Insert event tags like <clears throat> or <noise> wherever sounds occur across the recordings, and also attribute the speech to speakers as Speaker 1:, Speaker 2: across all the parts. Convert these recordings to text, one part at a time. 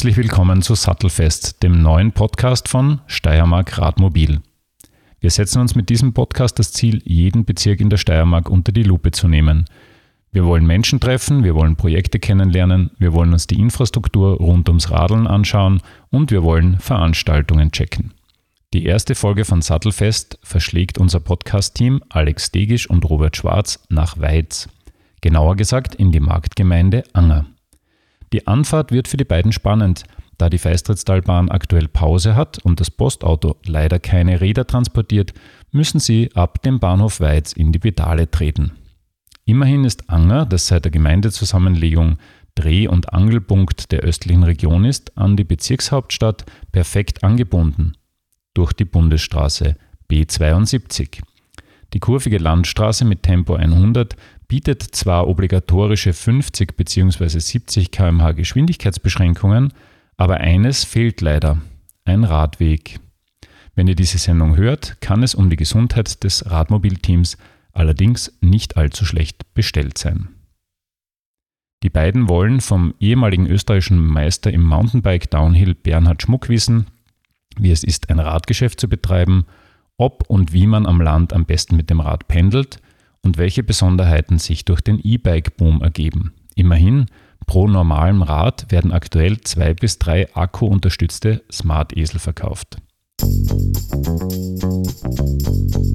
Speaker 1: Herzlich willkommen zu Sattelfest, dem neuen Podcast von Steiermark Radmobil. Wir setzen uns mit diesem Podcast das Ziel, jeden Bezirk in der Steiermark unter die Lupe zu nehmen. Wir wollen Menschen treffen, wir wollen Projekte kennenlernen, wir wollen uns die Infrastruktur rund ums Radeln anschauen und wir wollen Veranstaltungen checken. Die erste Folge von Sattelfest verschlägt unser Podcast-Team Alex Degisch und Robert Schwarz nach Weiz. Genauer gesagt in die Marktgemeinde Anger. Die Anfahrt wird für die beiden spannend, da die Feistrittstalbahn aktuell Pause hat und das Postauto leider keine Räder transportiert, müssen sie ab dem Bahnhof Weiz in die Pedale treten. Immerhin ist Anger, das seit der Gemeindezusammenlegung Dreh- und Angelpunkt der östlichen Region ist, an die Bezirkshauptstadt perfekt angebunden durch die Bundesstraße B72. Die kurvige Landstraße mit Tempo 100 bietet zwar obligatorische 50 bzw. 70 km/h Geschwindigkeitsbeschränkungen, aber eines fehlt leider, ein Radweg. Wenn ihr diese Sendung hört, kann es um die Gesundheit des Radmobilteams allerdings nicht allzu schlecht bestellt sein. Die beiden wollen vom ehemaligen österreichischen Meister im Mountainbike Downhill Bernhard Schmuck wissen, wie es ist, ein Radgeschäft zu betreiben, ob und wie man am Land am besten mit dem Rad pendelt und welche Besonderheiten sich durch den E-Bike-Boom ergeben. Immerhin, pro normalem Rad werden aktuell zwei bis drei akkuunterstützte Smart-Esel verkauft.
Speaker 2: so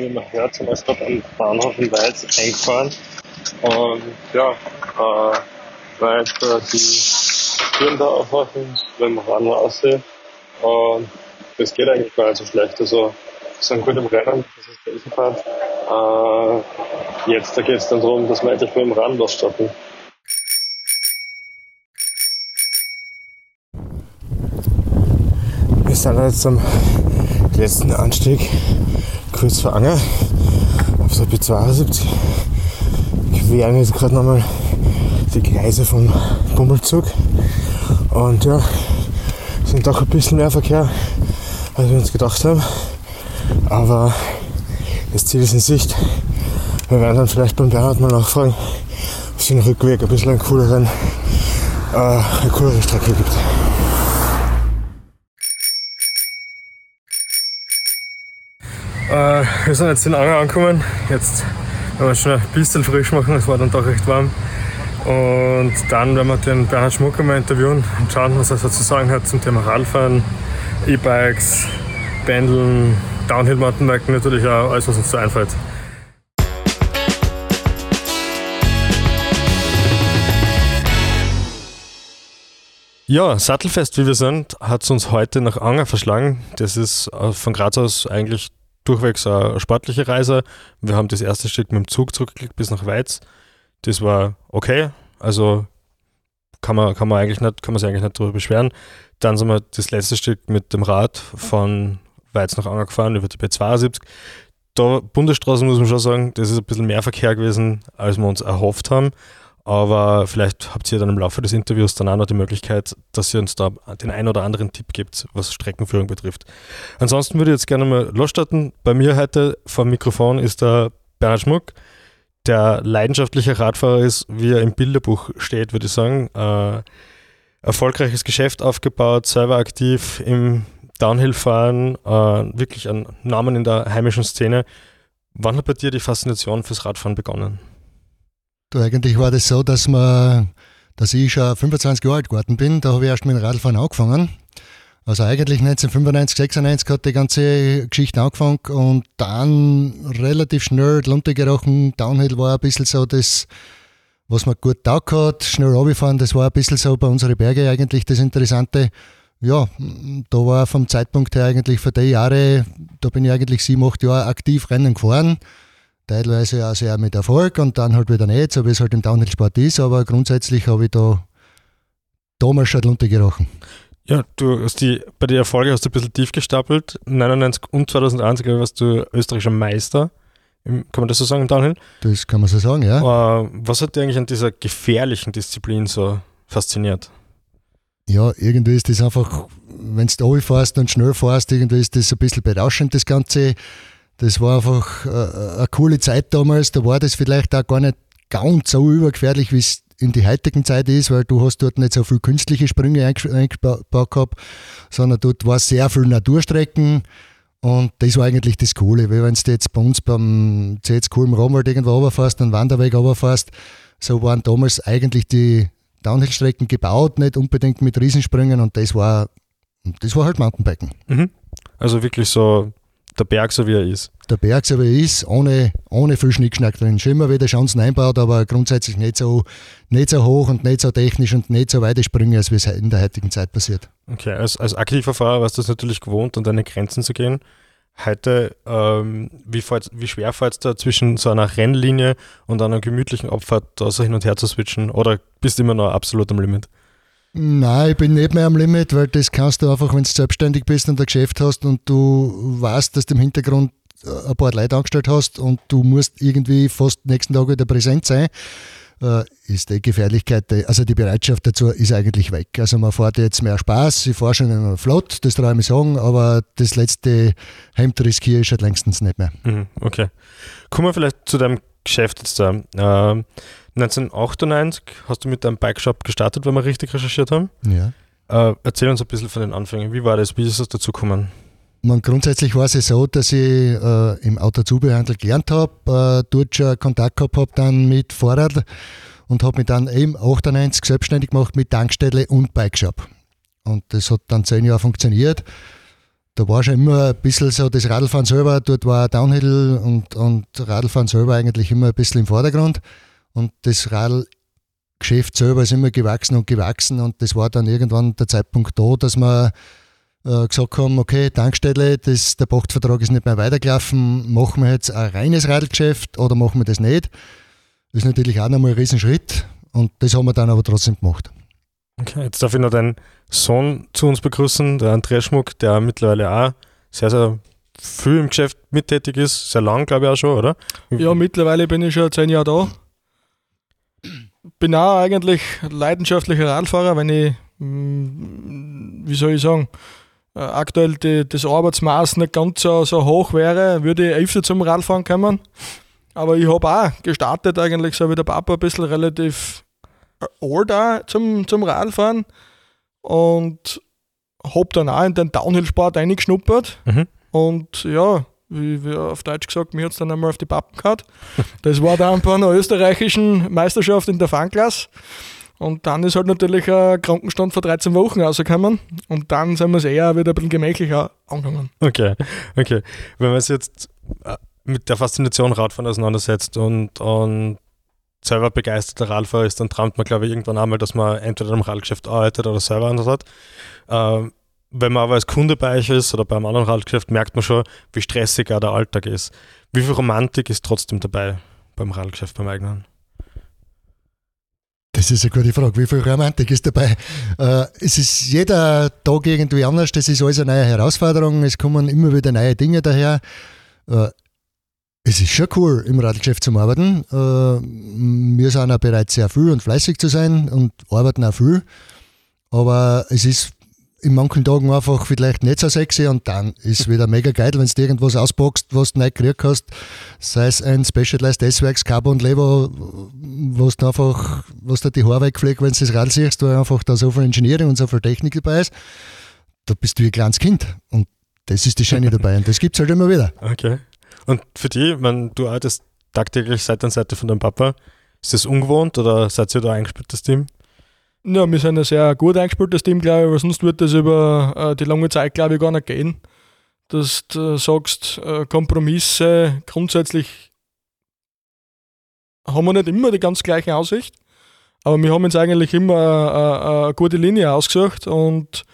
Speaker 2: wie man hört, sind wir gerade am Bahnhof in Weiz eingefahren. Und ja, äh, weil äh, die Türen da aufmachen, wenn man ran aussehen. Und das geht eigentlich gar nicht so schlecht. Also wir sind gut im Rennen, das ist der Eisenfahrt. Äh, jetzt da geht es dann darum, dass wir endlich mit dem Rad losstarten.
Speaker 3: Wir sind jetzt am letzten Anstieg kurz vor Anger auf der B72 queren jetzt gerade nochmal die Gleise vom Bummelzug und ja, sind doch ein bisschen mehr Verkehr, als wir uns gedacht haben. Aber das Ziel ist in Sicht. Wir werden dann vielleicht beim Bernhard mal nachfragen, ob es den Rückweg ein bisschen einen cooleren, äh, eine coolere Strecke gibt. Äh, wir sind jetzt in Anger angekommen. Jetzt werden wir schon ein bisschen frisch machen, es war dann doch recht warm. Und dann werden wir den Bernhard Schmucker mal interviewen und schauen, was er so zu sagen hat zum Thema Radfahren, E-Bikes, Pendeln, Downhill-Mountainbiken natürlich auch, alles was uns so einfällt. Ja, Sattelfest, wie wir sind, hat es uns heute nach Anger verschlagen. Das ist äh, von Graz aus eigentlich durchwegs eine sportliche Reise. Wir haben das erste Stück mit dem Zug zurückgelegt bis nach Weiz. Das war okay. Also kann man, kann man eigentlich nicht, kann man sich eigentlich nicht darüber beschweren. Dann sind wir das letzte Stück mit dem Rad von Weiz nach Anger gefahren, über die B72. Da Bundesstraße muss man schon sagen, das ist ein bisschen mehr Verkehr gewesen, als wir uns erhofft haben. Aber vielleicht habt ihr dann im Laufe des Interviews dann auch noch die Möglichkeit, dass ihr uns da den einen oder anderen Tipp gibt, was Streckenführung betrifft. Ansonsten würde ich jetzt gerne mal losstarten. Bei mir heute vor dem Mikrofon ist der Bernhard Schmuck, der leidenschaftlicher Radfahrer ist, wie er im Bilderbuch steht, würde ich sagen. Äh, erfolgreiches Geschäft aufgebaut, selber aktiv im Downhill-Fahren, äh, wirklich ein Namen in der heimischen Szene. Wann hat bei dir die Faszination fürs Radfahren begonnen?
Speaker 4: Du, eigentlich war das so, dass, man, dass ich schon 25 Jahre alt geworden bin. Da habe ich erst mit dem Radfahren angefangen. Also eigentlich 1995, 96 hat die ganze Geschichte angefangen und dann relativ schnell runtergerochen. Downhill war ein bisschen so das, was man gut taugt hat. Schnell runterfahren, das war ein bisschen so bei unseren Bergen eigentlich das Interessante. Ja, da war vom Zeitpunkt her eigentlich für die Jahre, da bin ich eigentlich sieben, acht Jahre aktiv Rennen gefahren teilweise auch sehr mit Erfolg und dann halt wieder nicht, so wie es halt im Downhill-Sport ist, aber grundsätzlich habe ich da damals schon runtergerochen.
Speaker 3: Ja, du hast die, bei den Erfolgen hast du ein bisschen tief gestapelt. 99 und 2001 warst du österreichischer Meister kann man das so sagen im Downhill?
Speaker 4: Das kann man so sagen, ja.
Speaker 3: Äh, was hat dir eigentlich an dieser gefährlichen Disziplin so fasziniert?
Speaker 4: Ja, irgendwie ist das einfach, wenn du fährst und schnell fährst, irgendwie ist das ein bisschen berauschend, das Ganze. Das war einfach äh, eine coole Zeit damals. Da war das vielleicht auch gar nicht ganz so übergefährlich, wie es in die heutigen Zeit ist, weil du hast dort nicht so viel künstliche Sprünge eingebaut gehabt, sondern dort war sehr viel Naturstrecken und das war eigentlich das Coole, weil wenn du jetzt bei uns beim CSQ im Romwald irgendwo runterfährst, einen Wanderweg runterfährst, so waren damals eigentlich die Downhill-Strecken gebaut, nicht unbedingt mit Riesensprüngen und das war, das war halt Mountainbiken.
Speaker 3: Mhm. Also wirklich so der Berg, so wie er ist.
Speaker 4: Der Berg, so wie er ist, ohne, ohne viel Schnickschnack drin. Schon immer wieder Chancen einbaut, aber grundsätzlich nicht so, nicht so hoch und nicht so technisch und nicht so weite Sprünge, als wie es in der heutigen Zeit passiert.
Speaker 3: Okay, als, als aktiver Fahrer warst du es natürlich gewohnt, an deine Grenzen zu gehen. Heute, ähm, wie, wie schwer fällt es da zwischen so einer Rennlinie und einer gemütlichen Abfahrt da so hin und her zu switchen? Oder bist du immer noch absolut am Limit?
Speaker 4: Nein, ich bin nicht mehr am Limit, weil das kannst du einfach, wenn du selbstständig bist und ein Geschäft hast und du weißt, dass du im Hintergrund ein paar Leute angestellt hast und du musst irgendwie fast nächsten Tag wieder präsent sein, äh, ist die Gefährlichkeit, also die Bereitschaft dazu ist eigentlich weg. Also man fährt jetzt mehr Spaß, ich fahre schon einer Flott, das traue ich mir sagen, aber das letzte Hemd riskiere ich schon längstens nicht mehr.
Speaker 3: Mhm, okay. Kommen wir vielleicht zu deinem Geschäft jetzt da. Äh, 1998 hast du mit deinem Bike-Shop gestartet, wenn wir richtig recherchiert haben.
Speaker 4: Ja.
Speaker 3: Äh, erzähl uns ein bisschen von den Anfängen. Wie war das? Wie ist es dazu gekommen?
Speaker 4: Man, grundsätzlich war es so, dass ich äh, im Autozubehörhandel gelernt habe, äh, dort schon Kontakt gehabt habe dann mit Fahrrad und habe mich dann eben 98 selbstständig gemacht mit Tankstelle und Bike-Shop. Und das hat dann zehn Jahre funktioniert. Da war schon immer ein bisschen so das Radlfahren selber, dort war Downhill und, und Radlfahren selber eigentlich immer ein bisschen im Vordergrund. Und das Radlgeschäft selber ist immer gewachsen und gewachsen. Und das war dann irgendwann der Zeitpunkt da, dass wir äh, gesagt haben, okay, Tankstelle, das, der Pachtvertrag ist nicht mehr weitergelaufen, machen wir jetzt ein reines Radlgeschäft oder machen wir das nicht? Das ist natürlich auch nochmal ein Riesenschritt und das haben wir dann aber trotzdem gemacht.
Speaker 3: Okay, jetzt darf ich noch deinen Sohn zu uns begrüßen, der Andreas Schmuck, der mittlerweile auch sehr, sehr viel im Geschäft mittätig ist, sehr lang, glaube ich auch schon, oder?
Speaker 5: Ja, mittlerweile bin ich schon zehn Jahre da bin auch eigentlich leidenschaftlicher Radfahrer, wenn ich, mm, wie soll ich sagen, äh, aktuell die, das Arbeitsmaß nicht ganz so, so hoch wäre, würde ich öfter zum Radfahren kommen. Aber ich habe auch gestartet, eigentlich so wie der Papa, ein bisschen relativ old auch zum, zum Radfahren und habe dann auch in den Downhill-Sport eingeschnuppert. Mhm. Und ja, wie, wie auf Deutsch gesagt, mir hat es dann einmal auf die Pappen gehabt. Das war dann bei einer österreichischen Meisterschaft in der Fanklasse. Und dann ist halt natürlich ein Krankenstand vor 13 Wochen rausgekommen. Und dann sind wir es eher wieder ein bisschen gemächlicher angegangen.
Speaker 3: Okay, okay. Wenn man sich jetzt äh, mit der Faszination Radfahren auseinandersetzt und, und selber begeisterter Radfahrer ist, dann träumt man, glaube ich, irgendwann einmal, dass man entweder im Radgeschäft arbeitet oder selber anders hat. Ähm, wenn man aber als Kunde bei euch ist oder beim anderen Radgeschäft, merkt man schon, wie stressig auch der Alltag ist. Wie viel Romantik ist trotzdem dabei beim Radgeschäft, beim eigenen?
Speaker 4: Das ist eine gute Frage. Wie viel Romantik ist dabei? Äh, es ist jeder Tag irgendwie anders. Das ist alles eine neue Herausforderung. Es kommen immer wieder neue Dinge daher. Äh, es ist schon cool, im Radgeschäft zu arbeiten. Äh, wir sind auch bereit, sehr viel und fleißig zu sein und arbeiten auch viel. Aber es ist in manchen Tagen einfach vielleicht nicht so sexy und dann ist wieder mega geil, wenn du irgendwas auspackst, was du nicht gekriegt hast, sei es ein Specialized S-Works Carbon Lever, was du einfach, was dir die Haare wegfliegt, wenn du das Rad siehst, weil einfach da so viel Engineering und so viel Technik dabei ist, da bist du wie ein kleines Kind und das ist die Schöne dabei und das gibt es halt immer wieder.
Speaker 3: Okay. Und für die, wenn du arbeitest tagtäglich Seite an Seite von deinem Papa, ist das ungewohnt oder seid ihr da eingespielt, das Team?
Speaker 5: Ja, wir sind ein sehr gut eingespieltes Team, glaube ich, weil sonst wird das über äh, die lange Zeit, glaube ich, gar nicht gehen. Dass du sagst, äh, Kompromisse grundsätzlich haben wir nicht immer die ganz gleiche Aussicht, aber wir haben uns eigentlich immer äh, äh eine gute Linie ausgesucht und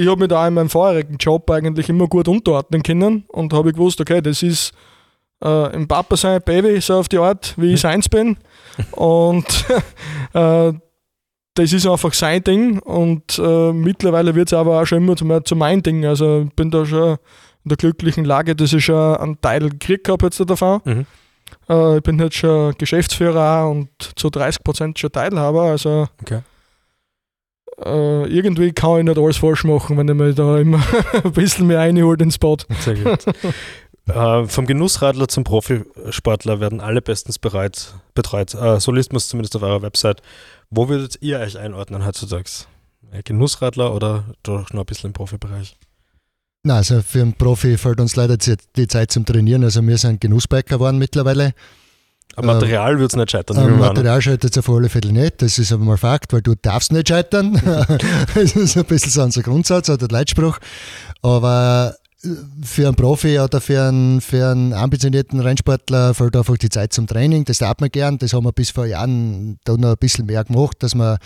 Speaker 5: ich habe mich da in meinem vorherigen Job eigentlich immer gut unterordnen können und habe gewusst, okay, das ist äh, im Papa sein Baby, so auf die Art, wie ich seins bin. Und <laughs> äh, das ist einfach sein Ding und äh, mittlerweile wird es aber auch schon immer zu, zu mein Ding. Also ich bin da schon in der glücklichen Lage, dass ich schon einen Teil gekriegt habe jetzt davon. Mhm. Äh, ich bin jetzt schon Geschäftsführer und zu 30% schon Teilhaber. Also okay. Äh, irgendwie kann ich nicht alles falsch machen, wenn ich mir da immer <laughs> ein bisschen mehr reinholt ins Bad. Sehr gut. <laughs>
Speaker 3: äh, vom Genussradler zum Profisportler werden alle bestens bereit, betreut. Äh, so liest man es zumindest auf eurer Website. Wo würdet ihr euch einordnen heutzutage? Genussradler oder doch noch ein bisschen im Profibereich?
Speaker 4: Na, also für einen Profi fällt uns leider die Zeit zum Trainieren. Also wir sind Genussbiker geworden mittlerweile.
Speaker 3: Am Material wird es nicht scheitern.
Speaker 4: Am Material scheitert es auf alle Fälle nicht. Das ist aber mal Fakt, weil du darfst nicht scheitern. <laughs> das ist ein bisschen so unser Grundsatz oder Leitspruch. Aber für einen Profi oder für einen, für einen ambitionierten Rennsportler fällt einfach die Zeit zum Training. Das darf man gern. Das haben wir bis vor Jahren da noch ein bisschen mehr gemacht, dass wir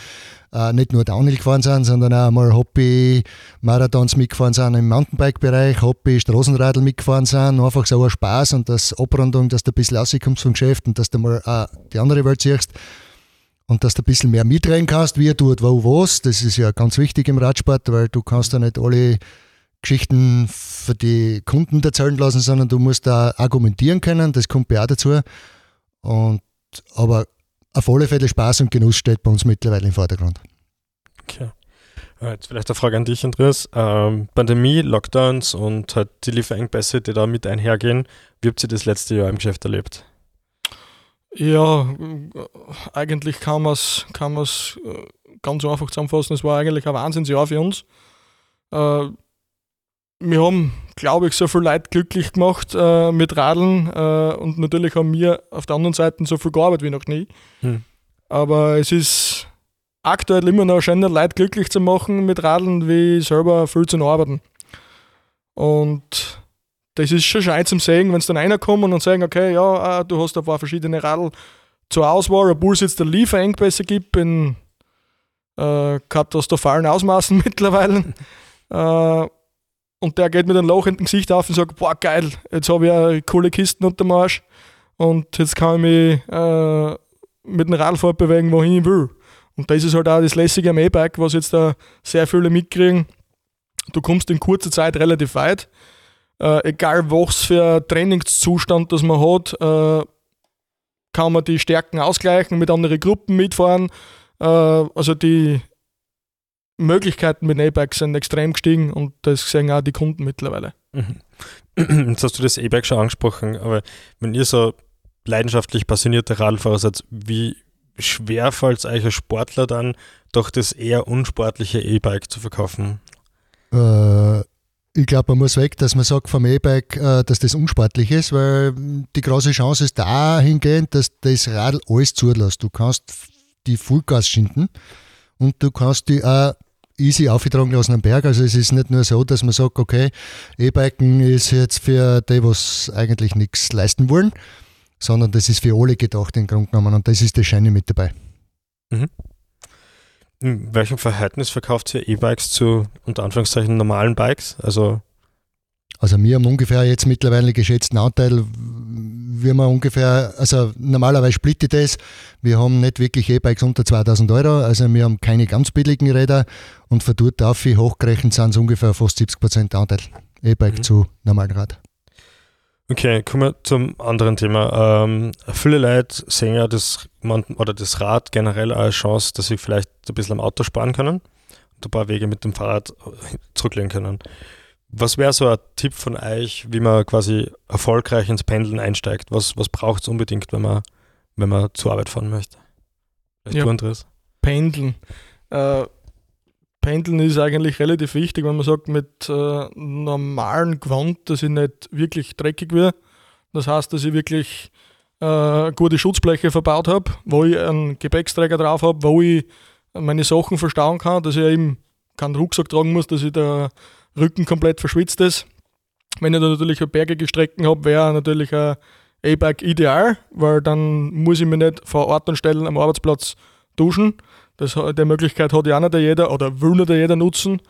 Speaker 4: äh, nicht nur Downhill gefahren sind, sondern auch mal Hobby-Marathons mitgefahren sind im Mountainbike-Bereich, Hobby-Straßenradl mitgefahren sind. Einfach so ein Spaß und das Abrundung, dass du ein bisschen rauskommst vom Geschäft und dass du mal äh, die andere Welt siehst und dass du ein bisschen mehr mitreden kannst, wie tut wo was. Das ist ja ganz wichtig im Radsport, weil du kannst ja nicht alle Geschichten für die Kunden erzählen lassen, sondern du musst da argumentieren können, das kommt ja auch dazu. Und, aber auf alle Fälle Spaß und Genuss steht bei uns mittlerweile im Vordergrund.
Speaker 3: Okay. Jetzt vielleicht eine Frage an dich, Andreas. Ähm, Pandemie, Lockdowns und halt die Lieferengpässe, die da mit einhergehen, wie habt ihr das letzte Jahr im Geschäft erlebt?
Speaker 5: Ja, eigentlich kann man es kann äh, ganz einfach zusammenfassen. Es war eigentlich ein Wahnsinnsjahr für uns. Äh, wir haben, glaube ich, so viele Leute glücklich gemacht äh, mit Radeln äh, und natürlich haben wir auf der anderen Seite so viel gearbeitet wie noch nie. Hm. Aber es ist aktuell immer noch schöner, Leute glücklich zu machen mit Radeln, wie selber viel zu arbeiten. Und das ist schon schön zum Sehen, wenn es dann einer kommt und sagen, okay, ja, äh, du hast ein paar verschiedene Radl zur Auswahl, obwohl es jetzt der Lieferengpässe gibt in äh, katastrophalen Ausmaßen <laughs> mittlerweile. äh, und der geht mit einem lachenden Gesicht auf und sagt, boah geil, jetzt habe ich eine coole Kisten unter dem Arsch und jetzt kann ich mich äh, mit dem Rad fortbewegen, wohin ich will. Und das ist halt auch das lässige am E-Bike, was jetzt da sehr viele mitkriegen. Du kommst in kurzer Zeit relativ weit. Äh, egal was für Trainingszustand das man hat, äh, kann man die Stärken ausgleichen, mit anderen Gruppen mitfahren. Äh, also die Möglichkeiten mit E-Bikes sind extrem gestiegen und das sehen auch die Kunden mittlerweile. Mhm. <clears throat>
Speaker 3: Jetzt hast du das E-Bike schon angesprochen, aber wenn ihr so leidenschaftlich passionierte Radfahrer seid, wie schwer fällt es euch als Sportler dann, doch das eher unsportliche E-Bike zu verkaufen?
Speaker 4: Äh, ich glaube, man muss weg, dass man sagt vom E-Bike, äh, dass das unsportlich ist, weil die große Chance ist dahingehend, dass das Radl alles zulässt. Du kannst die Vollgas schinden und du kannst die auch easy aufgetragen lassen am Berg. Also es ist nicht nur so, dass man sagt, okay, E-Biken ist jetzt für die, was eigentlich nichts leisten wollen, sondern das ist für alle gedacht im Grunde genommen und das ist das Scheine mit dabei. Mhm.
Speaker 3: In welchem Verhältnis verkauft ihr E-Bikes zu unter Anführungszeichen normalen Bikes? Also
Speaker 4: also wir haben ungefähr jetzt mittlerweile geschätzten Anteil, wie man ungefähr, also normalerweise splittet das. Wir haben nicht wirklich E-Bikes unter 2000 Euro, also wir haben keine ganz billigen Räder und von dort auf, wie hochgerechnet sind es ungefähr fast 70 Prozent Anteil E-Bike mhm. zu normalen Rad.
Speaker 3: Okay, kommen wir zum anderen Thema. Ähm, viele Leute sehen ja das, oder das Rad generell als Chance, dass sie vielleicht ein bisschen am Auto sparen können und ein paar Wege mit dem Fahrrad zurücklegen können. Was wäre so ein Tipp von euch, wie man quasi erfolgreich ins Pendeln einsteigt? Was, was braucht es unbedingt, wenn man, wenn man zur Arbeit fahren möchte?
Speaker 5: Ja, Pendeln. Äh, Pendeln ist eigentlich relativ wichtig, wenn man sagt, mit äh, normalen Gewand, dass ich nicht wirklich dreckig werde. Das heißt, dass ich wirklich äh, gute Schutzbleche verbaut habe, wo ich einen Gepäcksträger drauf habe, wo ich meine Sachen verstauen kann, dass ich eben keinen Rucksack tragen muss, dass ich da Rücken komplett verschwitzt ist. Wenn ich da natürlich bergige Strecken habe, wäre natürlich ein E-Bike ideal, weil dann muss ich mich nicht vor Ort und Stellen am Arbeitsplatz duschen. Das, die Möglichkeit hat ja nicht jeder oder will nicht jeder nutzen.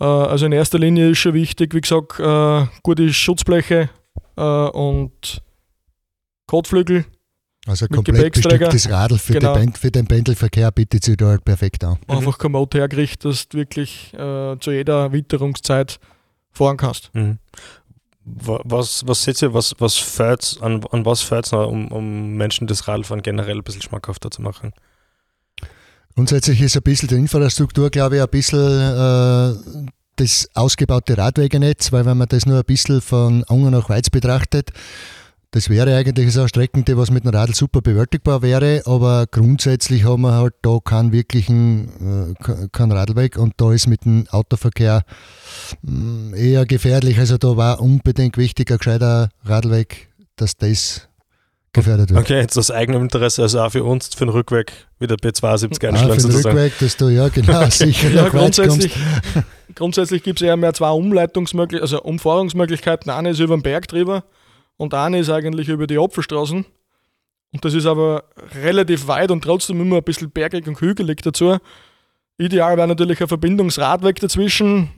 Speaker 5: Äh, also in erster Linie ist schon wichtig, wie gesagt, äh, gute Schutzbleche äh, und Kotflügel
Speaker 4: also ein komplett bestücktes Radl für, genau. den, für den Pendelverkehr bietet sich da halt perfekt an.
Speaker 5: Einfach kommod hergerichtet, dass du wirklich äh, zu jeder Witterungszeit fahren kannst.
Speaker 3: Mhm. Was, was seht ihr, was, was fährt an, an was fährt um, um Menschen das Radfahren generell ein bisschen schmackhafter zu machen?
Speaker 4: Grundsätzlich ist ein bisschen die Infrastruktur, glaube ich, ein bisschen äh, das ausgebaute Radwegenetz, weil wenn man das nur ein bisschen von Ungarn nach Weiz betrachtet, das wäre eigentlich so eine Strecke, die was mit dem Radl super bewältigbar wäre, aber grundsätzlich haben wir halt da keinen wirklichen äh, keinen Radlweg und da ist mit dem Autoverkehr mm, eher gefährlich. Also da war unbedingt wichtig ein gescheiter Radlweg, dass das gefährdet wird.
Speaker 3: Okay, jetzt aus eigenem Interesse, also auch für uns, für den Rückweg wieder B72
Speaker 4: einschlagen ah, für den. Rückweg, dass du, ja genau, <laughs> <laughs> sicher
Speaker 5: ja, grundsätzlich, <laughs> grundsätzlich gibt es eher mehr zwei Umleitungsmöglichkeiten, also Umfahrungsmöglichkeiten. Eine ist über den Berg drüber und eine ist eigentlich über die Apfelstraßen. Und das ist aber relativ weit und trotzdem immer ein bisschen bergig und hügelig dazu. Ideal wäre natürlich ein Verbindungsradweg dazwischen.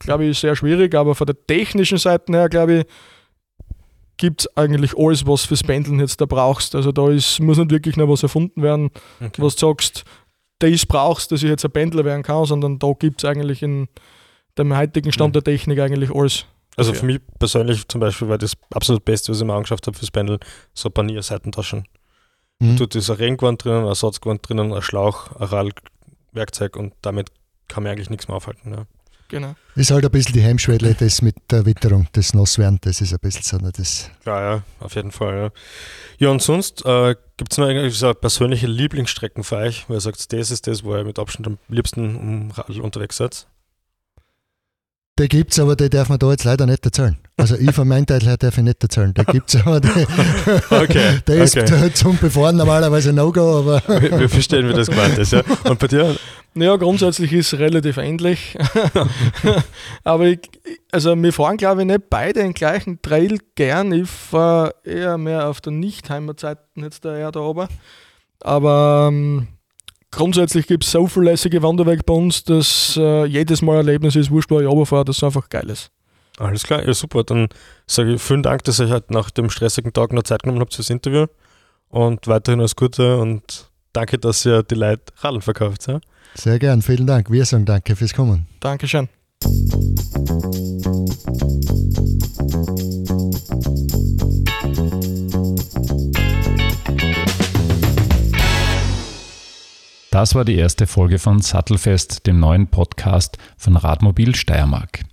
Speaker 5: Glaube ich, sehr schwierig, aber von der technischen Seite her, glaube ich, gibt es eigentlich alles, was fürs Pendeln jetzt da brauchst. Also da ist, muss nicht wirklich noch was erfunden werden, okay. was du sagst, das brauchst, dass ich jetzt ein Pendler werden kann, sondern da gibt es eigentlich in dem heutigen Stand der Technik eigentlich alles.
Speaker 3: Also für mich persönlich zum Beispiel war das absolut Beste, was ich mir angeschafft habe fürs Pendeln, so Panier-Seitentaschen. Mhm. Da ist ein Regenquant drinnen, ein Ersatzquant drinnen, ein Schlauch, ein Rad, Werkzeug und damit kann mir eigentlich nichts mehr aufhalten. Ja.
Speaker 5: Genau.
Speaker 4: Ist halt ein bisschen die Hemmschwelle, das mit der Witterung, das Nasswerden, das ist ein bisschen so. Ne, das
Speaker 3: ja, ja, auf jeden Fall. Ja, ja und sonst äh, gibt es noch irgendwie so persönliche Lieblingsstrecken für euch, wo ihr sagt, das ist das, wo ihr mit Abstand am liebsten um Radl unterwegs seid?
Speaker 4: Die gibt es, aber die darf man da jetzt leider nicht erzählen. Also ich von meinem Teil her darf ich nicht erzählen. Da gibt es aber die, <laughs> okay, <laughs> der ist okay. <laughs> zum Befahren normalerweise No-Go, aber.
Speaker 3: Wir, wir, verstehen, wie das gemeint ist, ja. Und bei dir?
Speaker 5: Ja, grundsätzlich ist es relativ ähnlich. aber ich, also wir fahren glaube ich nicht beide den gleichen Trail gern. Ich fahre eher mehr auf der Nicht-Heimatseite jetzt da eher da oben. Aber ähm, grundsätzlich gibt es so zuverlässige Wanderwege bei uns, dass äh, jedes Mal ein Erlebnis ist, wurscht, wo ich runterfahre, das einfach geil ist.
Speaker 3: Alles klar, ja super. Dann sage ich vielen Dank, dass ihr halt nach dem stressigen Tag noch Zeit genommen habt fürs Interview und weiterhin alles Gute und danke, dass ihr die Leute Radeln verkauft. Ja?
Speaker 4: Sehr gern, vielen Dank. Wir sagen danke fürs Kommen.
Speaker 5: Dankeschön.
Speaker 1: Das war die erste Folge von Sattelfest, dem neuen Podcast von Radmobil Steiermark.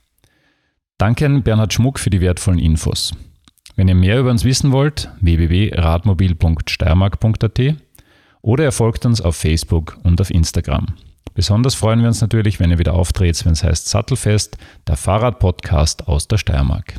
Speaker 1: Danke an Bernhard Schmuck für die wertvollen Infos. Wenn ihr mehr über uns wissen wollt, www.radmobil.steiermark.at oder ihr folgt uns auf Facebook und auf Instagram. Besonders freuen wir uns natürlich, wenn ihr wieder auftretet, wenn es heißt Sattelfest, der Fahrradpodcast aus der Steiermark.